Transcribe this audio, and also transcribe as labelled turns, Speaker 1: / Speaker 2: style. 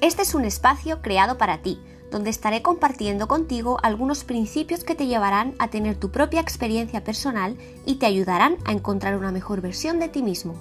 Speaker 1: Este es un espacio creado para ti, donde estaré compartiendo contigo algunos principios que te llevarán a tener tu propia experiencia personal y te ayudarán a encontrar una mejor versión de ti mismo.